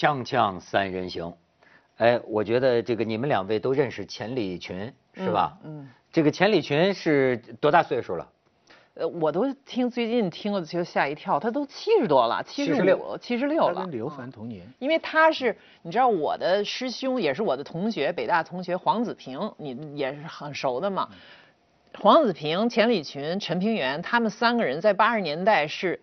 锵锵三人行，哎，我觉得这个你们两位都认识钱理群是吧？嗯。这个钱理群是多大岁数了？呃，我都听最近听了就吓一跳，他都七十多了，七十六，七十六了。跟刘凡同年。因为他是，你知道我的师兄也是我的同学，北大同学黄子平，你也是很熟的嘛。黄子平、钱理群、陈平原，他们三个人在八十年代是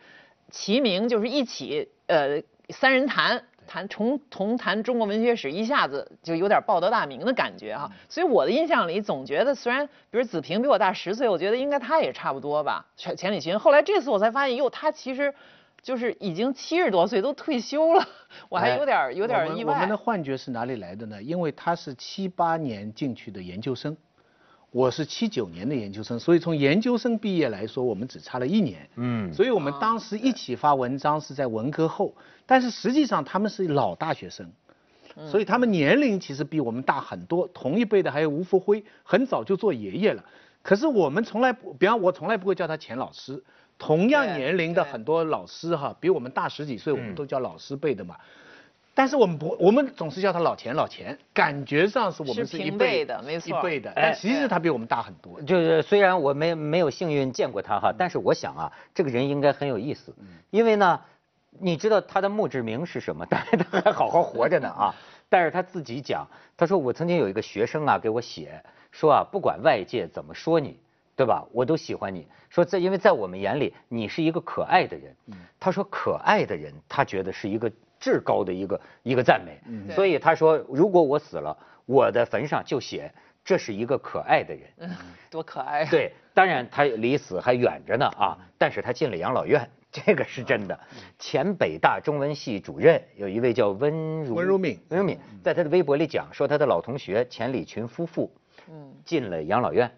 齐名，就是一起呃三人谈。谈重同谈中国文学史，一下子就有点报得大名的感觉哈。所以我的印象里，总觉得虽然比如子平比我大十岁，我觉得应该他也差不多吧。钱钱理群，后来这次我才发现，哟，他其实就是已经七十多岁，都退休了，我还有点有点意外。我们的幻觉是哪里来的呢？因为他是七八年进去的研究生。我是七九年的研究生，所以从研究生毕业来说，我们只差了一年。嗯，所以我们当时一起发文章是在文科后，但是实际上他们是老大学生，所以他们年龄其实比我们大很多。同一辈的还有吴福辉，很早就做爷爷了。可是我们从来不，比方我从来不会叫他钱老师。同样年龄的很多老师哈，比我们大十几岁，我们都叫老师辈的嘛。但是我们不，我们总是叫他老钱老钱，感觉上是我们是一辈的，没错，一辈的。但其实他比我们大很多。就是虽然我没没有幸运见过他哈，但是我想啊，这个人应该很有意思。因为呢，你知道他的墓志铭是什么？但是他还好好活着呢啊。但是他自己讲，他说我曾经有一个学生啊给我写说啊，不管外界怎么说你，对吧？我都喜欢你。说在因为在我们眼里你是一个可爱的人。他说可爱的人，他觉得是一个。至高的一个一个赞美，所以他说，如果我死了，我的坟上就写这是一个可爱的人，多可爱。对，当然他离死还远着呢啊，但是他进了养老院，这个是真的。前北大中文系主任有一位叫温如温如敏，温如敏在他的微博里讲说，他的老同学钱理群夫妇，嗯，进了养老院，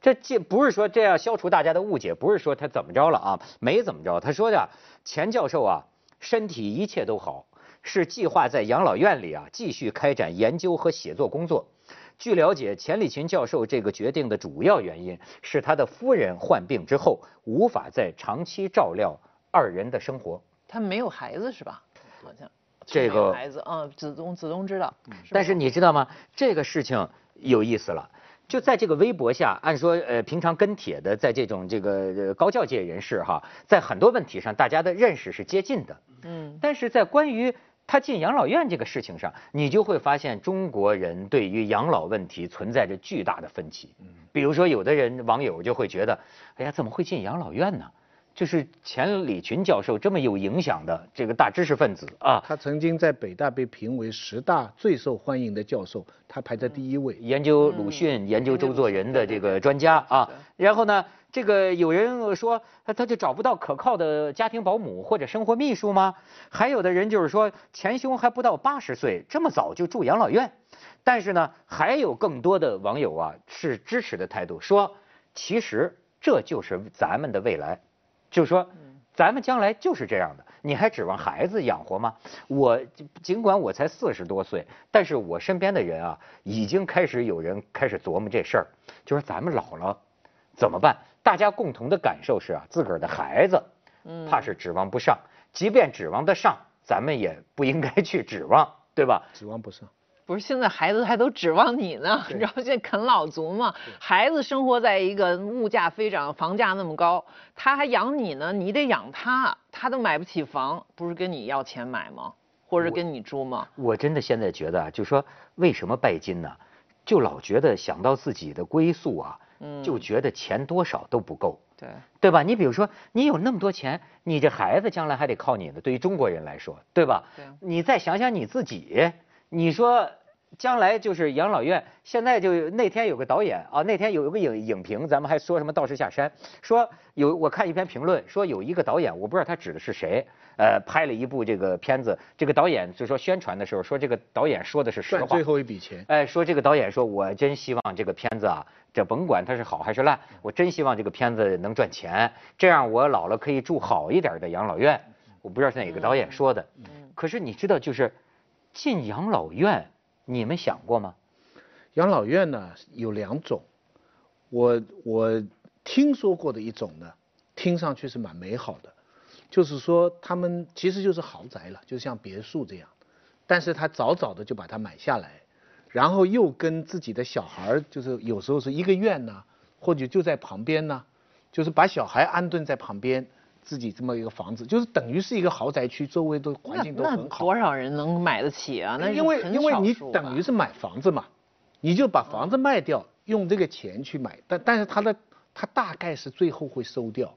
这进不是说这样消除大家的误解，不是说他怎么着了啊，没怎么着，他说的钱教授啊。身体一切都好，是计划在养老院里啊继续开展研究和写作工作。据了解，钱理群教授这个决定的主要原因是他的夫人患病之后无法再长期照料二人的生活。他没有孩子是吧？好像这个孩子，嗯，子东子东知道。但是你知道吗？这个事情有意思了。就在这个微博下，按说呃，平常跟帖的，在这种这个高教界人士哈，在很多问题上，大家的认识是接近的。嗯。但是在关于他进养老院这个事情上，你就会发现中国人对于养老问题存在着巨大的分歧。嗯。比如说，有的人网友就会觉得，哎呀，怎么会进养老院呢？就是钱理群教授这么有影响的这个大知识分子啊，他曾经在北大被评为十大最受欢迎的教授，他排在第一位。研究鲁迅、研究周作人的这个专家啊，然后呢，这个有人说他他就找不到可靠的家庭保姆或者生活秘书吗？还有的人就是说钱兄还不到八十岁，这么早就住养老院。但是呢，还有更多的网友啊是支持的态度，说其实这就是咱们的未来。就是说，咱们将来就是这样的，你还指望孩子养活吗？我尽管我才四十多岁，但是我身边的人啊，已经开始有人开始琢磨这事儿，就是咱们老了怎么办？大家共同的感受是啊，自个儿的孩子，怕是指望不上，即便指望得上，咱们也不应该去指望，对吧？指望不上。不是现在孩子还都指望你呢，你知道现在啃老族嘛？孩子生活在一个物价飞涨、房价那么高，他还养你呢，你得养他，他都买不起房，不是跟你要钱买吗？或者跟你住吗？我真的现在觉得啊，就说为什么拜金呢？就老觉得想到自己的归宿啊，就觉得钱多少都不够，对对吧？你比如说，你有那么多钱，你这孩子将来还得靠你呢。对于中国人来说，对吧？对。你再想想你自己。你说将来就是养老院，现在就那天有个导演啊，那天有一个影影评，咱们还说什么道士下山，说有我看一篇评论，说有一个导演，我不知道他指的是谁，呃，拍了一部这个片子，这个导演就说宣传的时候说这个导演说的是实话，最后一笔钱，哎，说这个导演说我真希望这个片子啊，这甭管它是好还是烂，我真希望这个片子能赚钱，这样我老了可以住好一点的养老院，我不知道是哪个导演说的，可是你知道就是。进养老院，你们想过吗？养老院呢有两种，我我听说过的一种呢，听上去是蛮美好的，就是说他们其实就是豪宅了，就像别墅这样，但是他早早的就把它买下来，然后又跟自己的小孩，就是有时候是一个院呢，或者就在旁边呢，就是把小孩安顿在旁边，自己这么一个房子，就是等于是一个豪宅区，周围都环境都很好。多少人能买得起啊？那因为因为你等于是买房子嘛，你就把房子卖掉，用这个钱去买，但但是他的他大概是最后会收掉，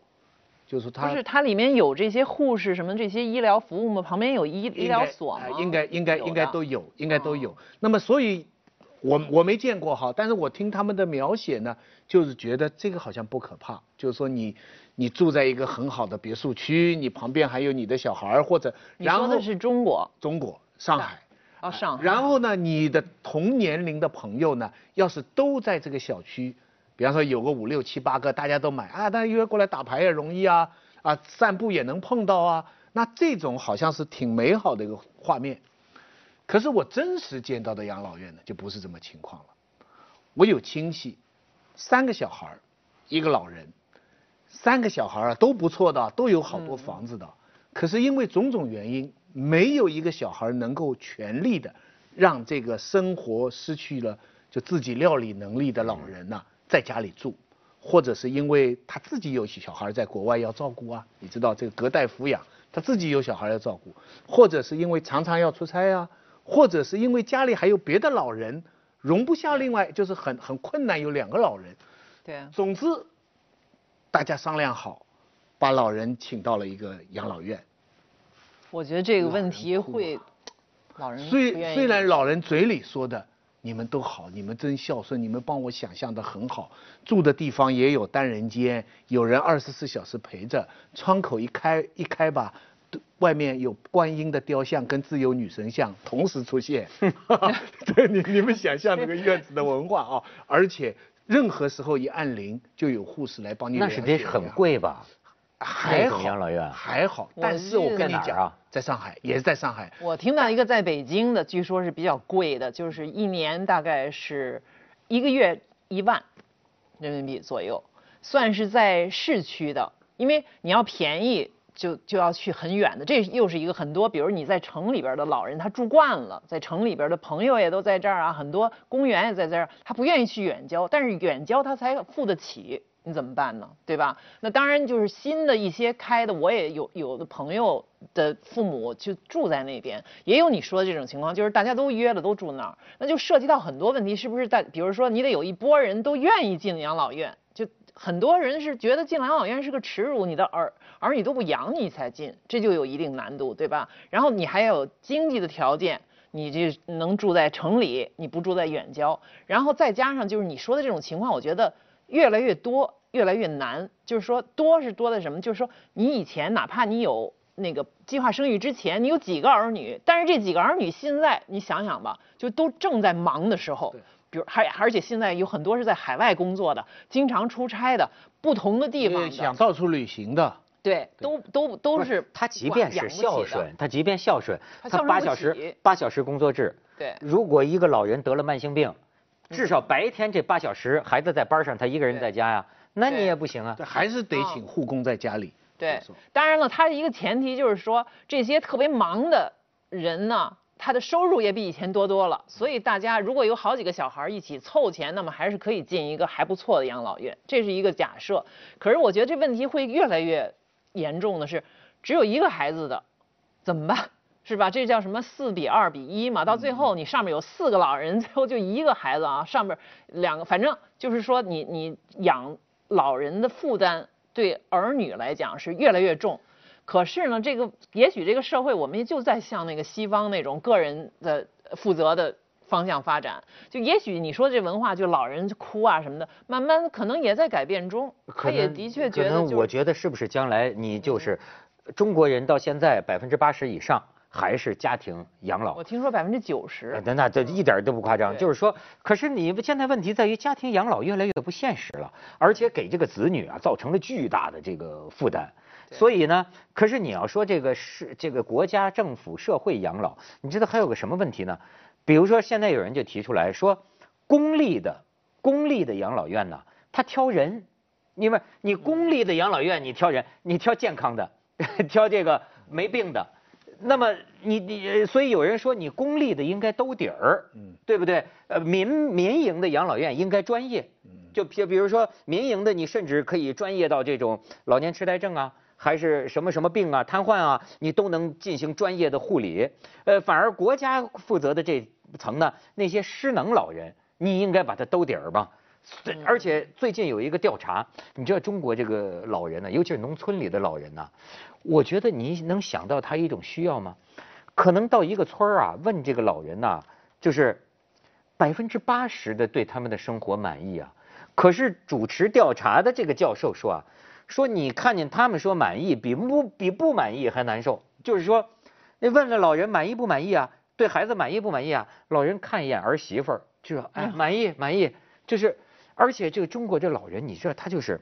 就是他不是它里面有这些护士什么这些医疗服务吗？旁边有医医疗所？应该应该应该都有，应该都有。哦那么所以，我我没见过哈，但是我听他们的描写呢，就是觉得这个好像不可怕，就是说你你住在一个很好的别墅区，你旁边还有你的小孩儿或者，然后你说的是中国中国上海。哦，上海。然后呢，你的同年龄的朋友呢，要是都在这个小区，比方说有个五六七八个，大家都买啊，大家约过来打牌也容易啊，啊，散步也能碰到啊，那这种好像是挺美好的一个画面。可是我真实见到的养老院呢，就不是这么情况了。我有亲戚，三个小孩儿，一个老人，三个小孩儿啊都不错的，都有好多房子的。可是因为种种原因，没有一个小孩能够全力的让这个生活失去了就自己料理能力的老人呐、在家里住，或者是因为他自己有小孩在国外要照顾啊，你知道这个隔代抚养，他自己有小孩要照顾，或者是因为常常要出差啊，或者是因为家里还有别的老人容不下另外就是很很困难有两个老人，对。啊，总之大家商量好，把老人请到了一个养老院。我觉得这个问题会啊，老人虽虽然老人嘴里说的你们都好，你们真孝顺，你们帮我想象的很好，住的地方也有单人间，有人二十四小时陪着，窗口一开一开吧。外面有观音的雕像跟自由女神像同时出现，对你你们想象那个院子的文化啊，而且任何时候一按铃就有护士来帮你那量是得很贵吧？还好养老院还好，但是我跟你讲啊，在上海也是在上海，我听到一个在北京的，据说是比较贵的，就是一年大概是一个月一万人民币左右，算是在市区的，因为你要便宜。就就要去很远的，这又是一个很多，比如你在城里边的老人，他住惯了，在城里边的朋友也都在这儿啊，很多公园也在这儿，他不愿意去远郊，但是远郊他才付得起，你怎么办呢？对吧？那当然就是新的一些开的，我也有有的朋友的父母就住在那边，也有你说的这种情况，就是大家都约了都住那儿，那就涉及到很多问题，是不是大？比如说你得有一波人都愿意进养老院，就很多人是觉得进养老院是个耻辱，你的儿儿女都不养你才进，这就有一定难度，对吧？然后你还有经济的条件。你这能住在城里，你不住在远郊，然后再加上就是你说的这种情况，我觉得越来越多，越来越难。就是说多是多在什么？就是说你以前哪怕你有那个计划生育之前，你有几个儿女，但是这几个儿女现在你想想吧，就都正在忙的时候对，比如还而且现在有很多是在海外工作的，经常出差的，不同的地方也想，到处旅行的，对，都都都是他即便是孝顺，他即便孝顺，他八小时八小时工作制，对如果一个老人得了慢性病，至少白天这八小时孩子在班上，他一个人在家呀，那你也不行啊。还是得嗯请护工在家里。对，当然了，它一个前提就是说，这些特别忙的人呢，他的收入也比以前多多了，所以大家如果有好几个小孩一起凑钱，那么还是可以进一个还不错的养老院，这是一个假设。可是我觉得这问题会越来越严重的是，只有一个孩子的怎么办？是吧？这叫什么四比二比一嘛？到最后你上面有四个老人，最后就一个孩子啊，上面两个，反正就是说你你养老人的负担对儿女来讲是越来越重。可是呢，这个也许这个社会我们也就在向那个西方那种个人的负责的方向发展。就也许你说这文化，就老人哭啊什么的，慢慢可能也在改变中。他也的确觉得就是，我觉得是不是将来你就是中国人到现在百分之八十以上还是家庭养老我。听说百分之九十呃。那那这一点都不夸张，对就是说，可是你们现在问题在于家庭养老越来越不现实了，而且给这个子女啊造成了巨大的这个负担。所以呢，可是你要说这个是这个国家、政府、社会养老，你知道还有个什么问题呢？比如说现在有人就提出来说，公立的公立的养老院呢，他挑人，因为你公立的养老院你挑人，你挑健康的，挑这个没病的。那么你你所以有人说你公立的应该兜底儿，嗯，对不对？呃，民民营的养老院应该专业，嗯，就比比如说民营的，你甚至可以专业到这种老年痴呆症啊，还是什么什么病啊、瘫痪啊，你都能进行专业的护理。呃，反而国家负责的这层呢，那些失能老人，你应该把他兜底儿吧。而且最近有一个调查，你知道中国这个老人呢，尤其是农村里的老人呢，我觉得你能想到他一种需要吗？可能到一个村儿啊，问这个老人呐，就是百分之八十的对他们的生活满意啊。可是主持调查的这个教授说啊，说你看见他们说满意，比不比不满意还难受。就是说，那问了老人满意不满意啊？对孩子满意不满意啊？老人看一眼儿媳妇儿，就说哎满意满意，就是。而且这个中国这老人，你知道他就是，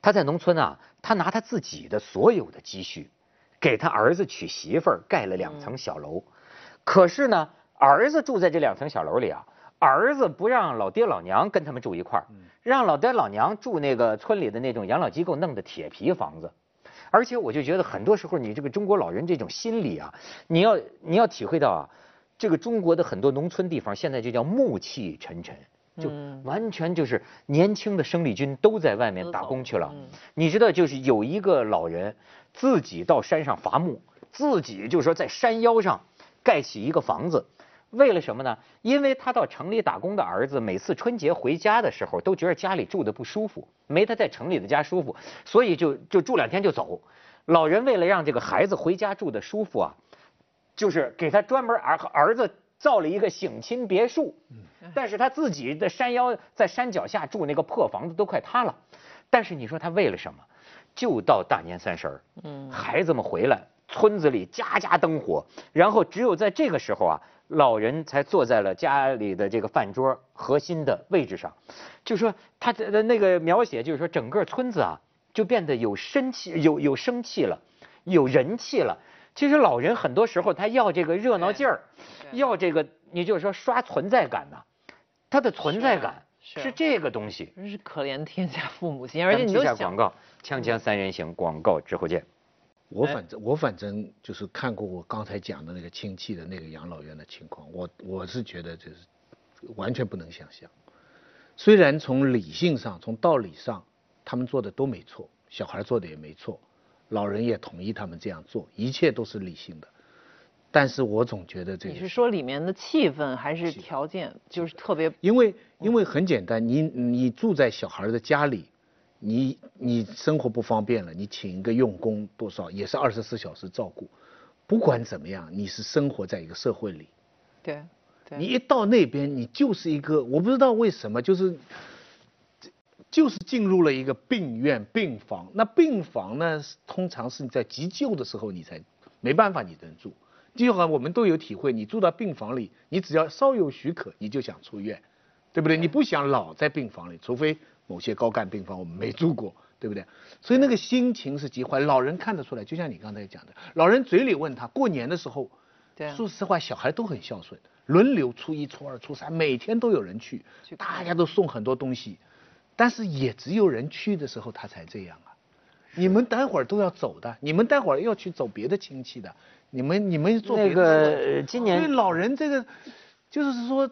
他在农村啊，他拿他自己的所有的积蓄，给他儿子娶媳妇儿，盖了两层小楼。可是呢，儿子住在这两层小楼里啊，儿子不让老爹老娘跟他们住一块儿，让老爹老娘住那个村里的那种养老机构弄的铁皮房子。而且我就觉得很多时候你这个中国老人这种心理啊，你要你要体会到啊，这个中国的很多农村地方现在就叫暮气沉沉。就完全就是年轻的生力军都在外面打工去了。你知道，就是有一个老人自己到山上伐木，自己就说在山腰上盖起一个房子，为了什么呢？因为他到城里打工的儿子每次春节回家的时候都觉得家里住的不舒服，没他在城里的家舒服，所以就就住两天就走。老人为了让这个孩子回家住的舒服啊，就是给他专门儿儿子。造了一个省亲别墅，但是他自己的山腰在山脚下住那个破房子都快塌了，但是你说他为了什么？就到大年三十儿，嗯，孩子们回来，村子里家家灯火，然后只有在这个时候啊，老人才坐在了家里的这个饭桌核心的位置上，就说他的那个描写就是说整个村子啊就变得有生气，有有生气了，有人气了。其实老人很多时候他要这个热闹劲儿，要这个你就是说刷存在感呐，他的存在感是这个东西。真是可怜天下父母心，而且你就想广告，锵锵三人行广告之后见。我反正我反正就是看过我刚才讲的那个亲戚的那个养老院的情况，我我是觉得就是完全不能想象。虽然从理性上从道理上他们做的都没错，小孩做的也没错。老人也同意他们这样做，一切都是理性的。但是我总觉得这个你是说里面的气氛还是条件，就是特别？因为因为很简单，你你住在小孩的家里，你你生活不方便了，你请一个用工多少也是二十四小时照顾。不管怎么样，你是生活在一个社会里。对。你一到那边，你就是一个我不知道为什么就是。就是进入了一个病院病房，那病房呢，通常是你在急救的时候你才没办法，你能住。就好像我们都有体会，你住到病房里，你只要稍有许可，你就想出院，对不对？你不想老在病房里，除非某些高干病房我们没住过，对不对？所以那个心情是极坏。老人看得出来，就像你刚才讲的，老人嘴里问他，过年的时候，对，说实话，小孩都很孝顺，轮流初一、初二、初三，每天都有人去，大家都送很多东西。但是也只有人去的时候他才这样啊！你们待会儿都要走的，你们待会儿要去走别的亲戚的，你们你们做那个今年对老人这个，就是说，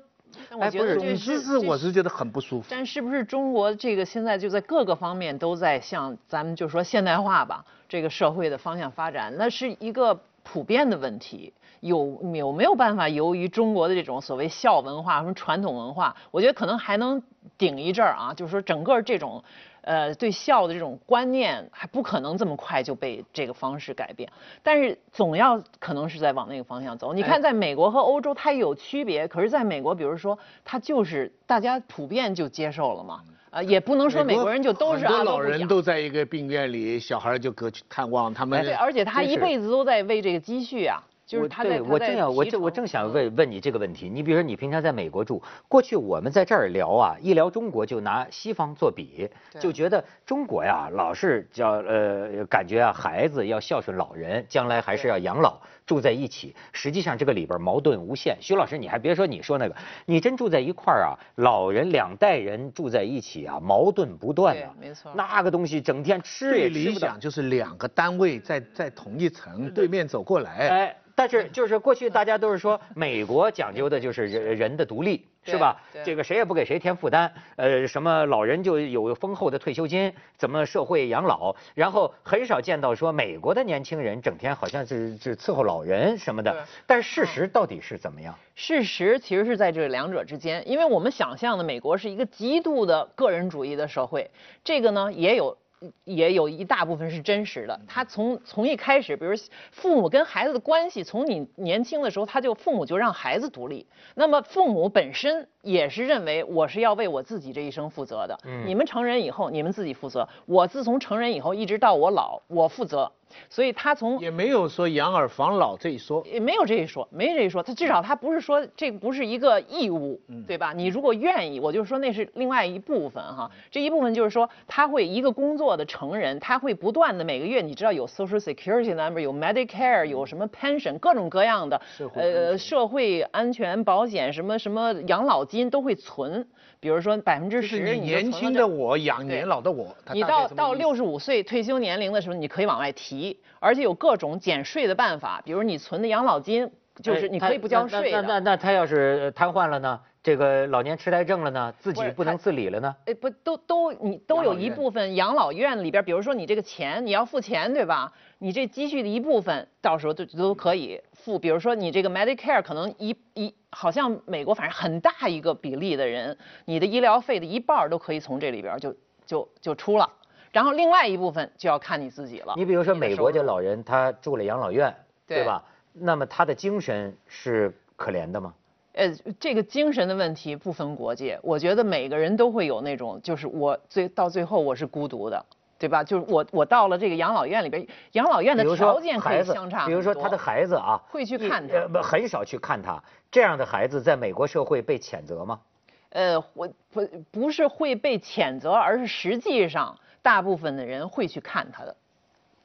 哎不是，总之是我是觉得很不舒服。但是不是中国这个现在就在各个方面都在向咱们就说现代化吧，这个社会的方向发展，那是一个普遍的问题。有有没有办法？由于中国的这种所谓孝文化、什么传统文化，我觉得可能还能顶一阵儿啊。就是说，整个这种，呃，对孝的这种观念，还不可能这么快就被这个方式改变。但是总要可能是在往那个方向走。你看，在美国和欧洲它有区别，可是在美国，比如说，它就是大家普遍就接受了嘛。啊，也不能说美国人就都是很多老人都在一个病院里，小孩就隔去探望他们。对，而且他一辈子都在为这个积蓄啊。就是他在我正要我正我正想问问你这个问题。你比如说，你平常在美国住，过去我们在这儿聊啊，一聊中国就拿西方做比，就觉得中国呀老是叫呃感觉啊孩子要孝顺老人，将来还是要养老，住在一起。实际上这个里边矛盾无限。徐老师，你还别说你说那个，你真住在一块儿啊，老人两代人住在一起啊，矛盾不断啊。没错。那个东西整天吃也吃不到。就是两个单位在在同一层，对面走过来。哎。但是就是过去大家都是说 美国讲究的就是人人的独立是吧？这个谁也不给谁添负担，呃，什么老人就有丰厚的退休金，怎么社会养老，然后很少见到说美国的年轻人整天好像是是伺候老人什么的。但是事实到底是怎么样？事实其实是在这两者之间，因为我们想象的美国是一个极度的个人主义的社会，这个呢也有。也有一大部分是真实的。他从从一开始，比如父母跟孩子的关系，从你年轻的时候，他就父母就让孩子独立。那么父母本身也是认为我是要为我自己这一生负责的。你们成人以后，你们自己负责。我自从成人以后，一直到我老，我负责。所以他从也没有说养儿防老这一说，也没有这一说，没这一说。他至少他不是说这不是一个义务，对吧？你如果愿意，我就说那是另外一部分哈。这一部分就是说他会一个工作的成人，他会不断的每个月，你知道有 Social Security number，有 Medicare，有什么 pension，各种各样的呃社会安全保险，什么什么养老金都会存。比如说百分之十，你年轻的我养年老的我，你到到六十五岁退休年龄的时候，你可以往外提，而且有各种减税的办法，比如你存的养老金，就是你可以不交税的。那那那他要是瘫痪了呢？这个老年痴呆症了呢？自己不能自理了呢？哎，不都都你都有一部分养老院里边，比如说你这个钱你要付钱对吧？你这积蓄的一部分到时候都都可以。付，比如说你这个 Medicare 可能一一好像美国反正很大一个比例的人，你的医疗费的一半都可以从这里边就就就出了，然后另外一部分就要看你自己了。你比如说美国这老人他住了养老院，对吧？那么他的精神是可怜的吗？呃，这个精神的问题不分国界，我觉得每个人都会有那种，就是我最到最后我是孤独的。对吧？就是我，我到了这个养老院里边，养老院的条件可以相差比如说他的孩子啊，会去看他，不很少去看他。这样的孩子在美国社会被谴责吗？呃，我不不是会被谴责，而是实际上大部分的人会去看他的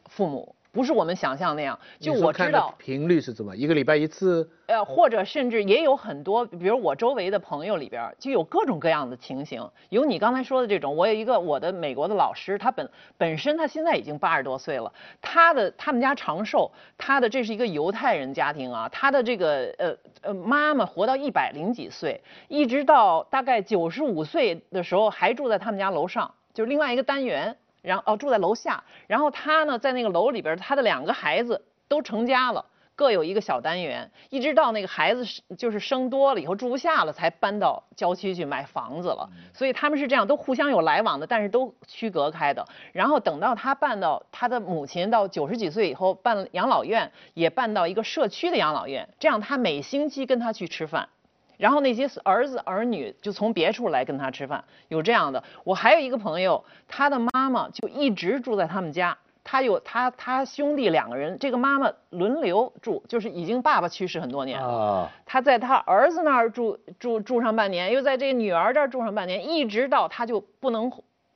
父母。不是我们想象那样，就我知道频率是怎么，一个礼拜一次，呃，或者甚至也有很多，比如我周围的朋友里边就有各种各样的情形，有你刚才说的这种，我有一个我的美国的老师，他本本身他现在已经八十多岁了，他的他们家长寿，他的这是一个犹太人家庭啊，他的这个呃呃妈妈活到一百零几岁，一直到大概九十五岁的时候还住在他们家楼上，就是另外一个单元。然后哦，住在楼下。然后他呢，在那个楼里边，他的两个孩子都成家了，各有一个小单元。一直到那个孩子就是生多了以后住不下了，才搬到郊区去买房子了。所以他们是这样，都互相有来往的，但是都区隔开的。然后等到他办到他的母亲到九十几岁以后，办养老院也办到一个社区的养老院，这样他每星期跟他去吃饭。然后那些儿子儿女就从别处来跟他吃饭，有这样的。我还有一个朋友，他的妈妈就一直住在他们家，他有他他兄弟两个人，这个妈妈轮流住，就是已经爸爸去世很多年了，他在他儿子那儿住住住上半年，又在这个女儿这儿住上半年，一直到他就不能，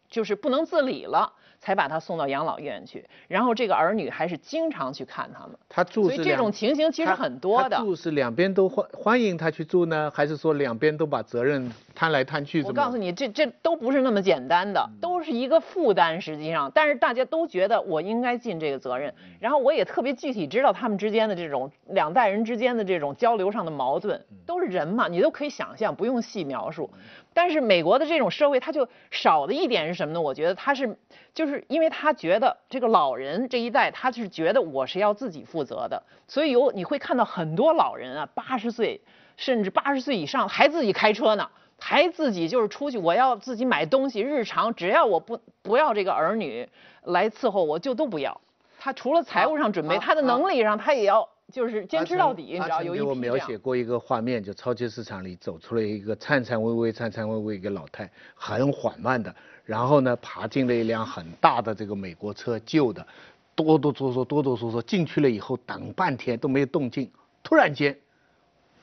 就是不能自理了。才把他送到养老院去，然后这个儿女还是经常去看他们。他住，所以这种情形其实很多的。住是两边都欢欢迎他去住呢，还是说两边都把责任摊来摊去？我告诉你，这这都不是那么简单的，都是一个负担。实际上，但是大家都觉得我应该尽这个责任。然后我也特别具体知道他们之间的这种两代人之间的这种交流上的矛盾，都是人嘛，你都可以想象，不用细描述。但是美国的这种社会，它就少的一点是什么呢？我觉得他是，就是因为他觉得这个老人这一代，他是觉得我是要自己负责的，所以有你会看到很多老人啊，八十岁甚至八十岁以上还自己开车呢，还自己就是出去，我要自己买东西，日常只要我不不要这个儿女来伺候，我就都不要。他除了财务上准备，他的能力上他也要。就是坚持到底，你知道有一批给我描写过一个画面，就超级市场里走出来一个颤颤巍巍、颤颤巍巍一个老太，很缓慢的，然后呢爬进了一辆很大的这个美国车，旧的，哆哆嗦嗦，哆哆嗦嗦进去了以后等半天都没有动静，突然间，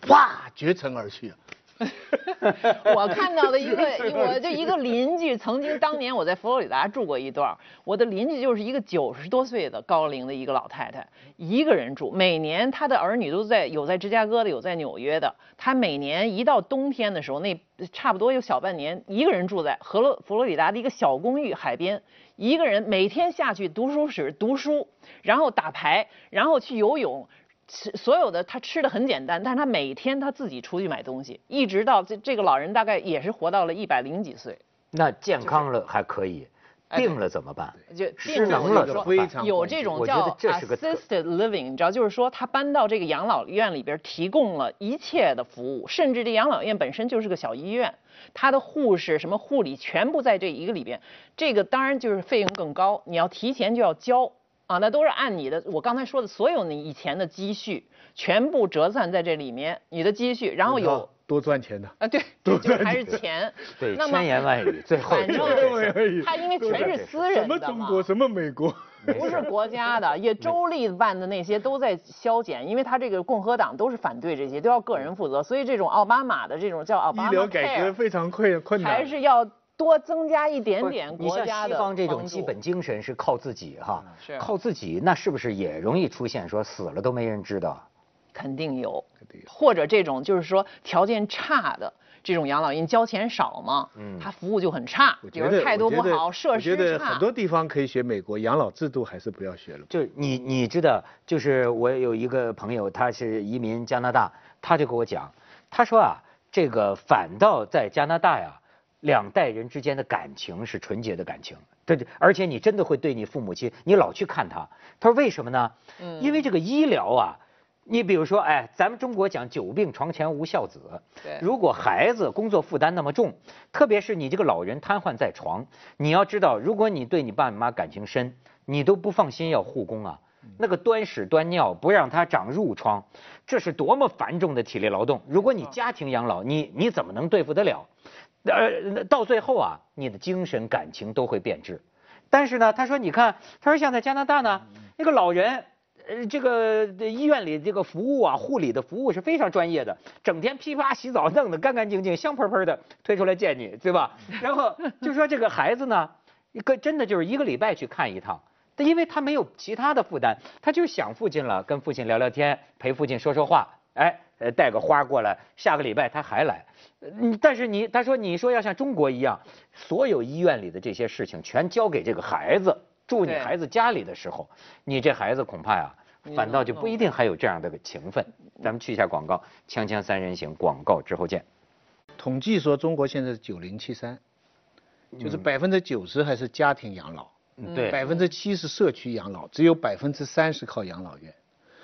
哇，绝尘而去了。我看到的一个，我就一个邻居，曾经当年我在佛罗里达住过一段，我的邻居就是一个九十多岁的高龄的一个老太太，一个人住，每年她的儿女都在有在芝加哥的，有在纽约的，她每年一到冬天的时候，那差不多有小半年，一个人住在佛罗佛罗里达的一个小公寓海边，一个人每天下去读书室读书，然后打牌，然后去游泳。吃所有的他吃的很简单，但是他每天他自己出去买东西，一直到这这个老人大概也是活到了一百零几岁。那健康了还可以，病了怎么办？就失能了非常有这种叫 assisted living，你知道，就是说他搬到这个养老院里边，提供了一切的服务，甚至这养老院本身就是个小医院，他的护士什么护理全部在这一个里边。这个当然就是费用更高，你要提前就要交。啊，那都是按你的，我刚才说的所有你以前的积蓄全部折算在这里面，你的积蓄，然后有多赚钱的啊，对，多赚还是钱，对，千言万语，最后反正他因为全是私人的什么中国，什么美国，不是国家的，也州立办的那些都在削减，因为他这个共和党都是反对这些，都要个人负责，所以这种奥巴马的这种叫奥巴马医疗改革非常困困难，还是要。多增加一点点国家的西方这种基本精神是靠自己哈，是靠自己，那是不是也容易出现说死了都没人知道？肯定有，或者这种就是说条件差的这种养老院交钱少嘛，嗯，他服务就很差，比如态度不好，设施差。我觉得很多地方可以学美国养老制度，还是不要学了。就你你知道，就是我有一个朋友，他是移民加拿大，他就跟我讲，他说啊，这个反倒在加拿大呀。两代人之间的感情是纯洁的感情，对对，而且你真的会对你父母亲，你老去看他。他说为什么呢？嗯，因为这个医疗啊，你比如说，哎，咱们中国讲久病床前无孝子，对，如果孩子工作负担那么重，特别是你这个老人瘫痪在床，你要知道，如果你对你爸你妈感情深，你都不放心要护工啊，那个端屎端尿不让他长褥疮，这是多么繁重的体力劳动。如果你家庭养老，你你怎么能对付得了？呃，到最后啊，你的精神感情都会变质。但是呢，他说，你看，他说像在加拿大呢，那个老人，呃，这个医院里这个服务啊，护理的服务是非常专业的，整天噼啪洗澡，弄得干干净净、香喷喷的，推出来见你，对吧？然后就说这个孩子呢，一个真的就是一个礼拜去看一趟，因为他没有其他的负担，他就想父亲了，跟父亲聊聊天，陪父亲说说话，哎。呃，带个花过来，下个礼拜他还来。嗯，但是你他说你说要像中国一样，所有医院里的这些事情全交给这个孩子，住你孩子家里的时候，你这孩子恐怕呀，反倒就不一定还有这样的个情分。咱们去一下广告，锵锵三人行，广告之后见。统计说中国现在是九零七三，就是百分之九十还是家庭养老，对，百分之七是社区养老，只有百分之三是靠养老院。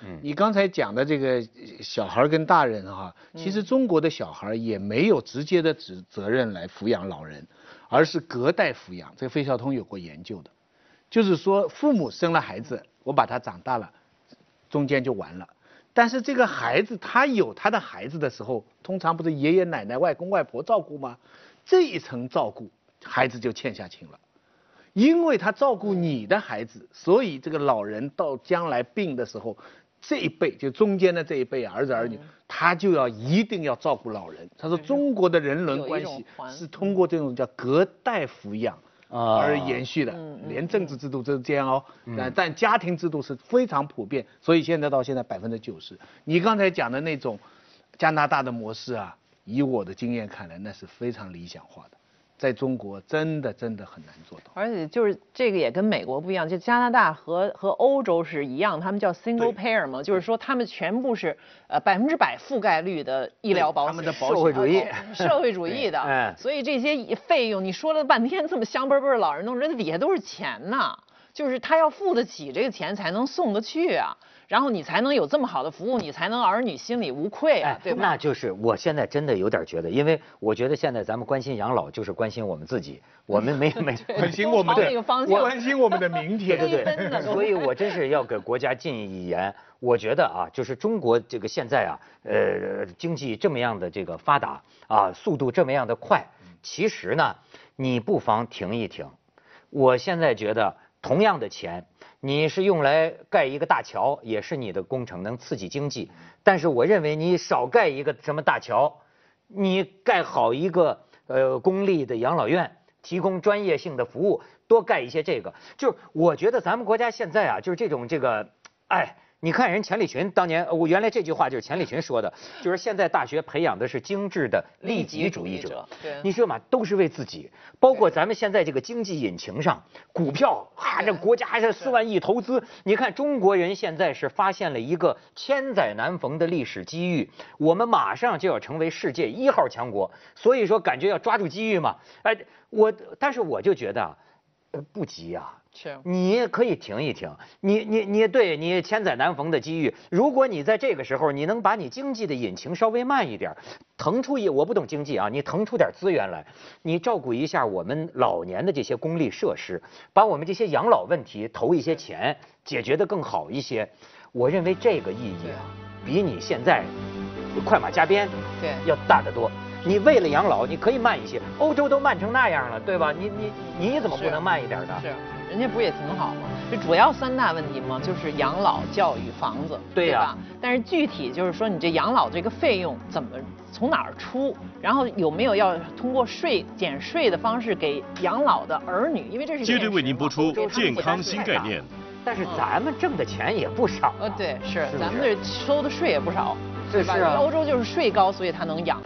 嗯，你刚才讲的这个小孩跟大人哈，其实中国的小孩也没有直接的责责任来抚养老人，而是隔代抚养。这个费孝通有过研究的，就是说父母生了孩子，我把他长大了，中间就完了。但是这个孩子他有他的孩子的时候，通常不是爷爷奶奶、外公外婆照顾吗？这一层照顾，孩子就欠下情了。因为他照顾你的孩子，所以这个老人到将来病的时候。这一辈就中间的这一辈儿子儿女，他就要一定要照顾老人。他说中国的人伦关系是通过这种叫隔代抚养而延续的，连政治制度都是这样哦。但但家庭制度是非常普遍，所以现在到现在百分之九十。你刚才讲的那种加拿大的模式啊，以我的经验看来，那是非常理想化的。在中国真的真的很难做到，而且就是这个也跟美国不一样，就加拿大和和欧洲是一样，他们叫 single payer 嘛，就是说他们全部是呃百分之百覆盖率的医疗保险，他们的社会主义，社会主义的，所以这些费用你说了半天这么香喷喷的老人弄，人底下都是钱呐，就是他要付得起这个钱才能送得去啊。然后你才能有这么好的服务，你才能儿女心里无愧啊，对吧？那就是我现在真的有点觉得，因为我觉得现在咱们关心养老就是关心我们自己，我们没 没关心我们的，关心我们的明天，对对。所以我真是要给国家进一言，我觉得啊，就是中国这个现在啊，呃，经济这么样的这个发达啊，速度这么样的快，其实呢，你不妨停一停。我现在觉得同样的钱。你是用来盖一个大桥，也是你的工程，能刺激经济。但是我认为你少盖一个什么大桥，你盖好一个呃公立的养老院，提供专业性的服务，多盖一些这个。就是我觉得咱们国家现在啊，就是这种这个，哎。你看人钱理群当年，我原来这句话就是钱理群说的，就是现在大学培养的是精致的利己主义者。对，你说嘛，都是为自己。包括咱们现在这个经济引擎上，股票啊，这国家这四万亿投资，你看中国人现在是发现了一个千载难逢的历史机遇，我们马上就要成为世界一号强国，所以说感觉要抓住机遇嘛。哎，我但是我就觉得，呃，不急呀。是，你可以停一停，你你你对你千载难逢的机遇，如果你在这个时候你能把你经济的引擎稍微慢一点，腾出一我不懂经济啊，你腾出点资源来，你照顾一下我们老年的这些公立设施，把我们这些养老问题投一些钱，解决的更好一些，我认为这个意义啊，比你现在快马加鞭对要大得多。你为了养老，你可以慢一些，欧洲都慢成那样了，对吧？你你你怎么不能慢一点呢？是。人家不也挺好吗？就主要三大问题嘛，就是养老、教育、房子，对吧？但是具体就是说，你这养老这个费用怎么从哪儿出？然后有没有要通过税减税的方式给养老的儿女？因为这是接着为您播出健康新概念。但是咱们挣的钱也不少。呃，对，是咱们这收的税也不少，对吧？欧洲就是税高，所以它能养。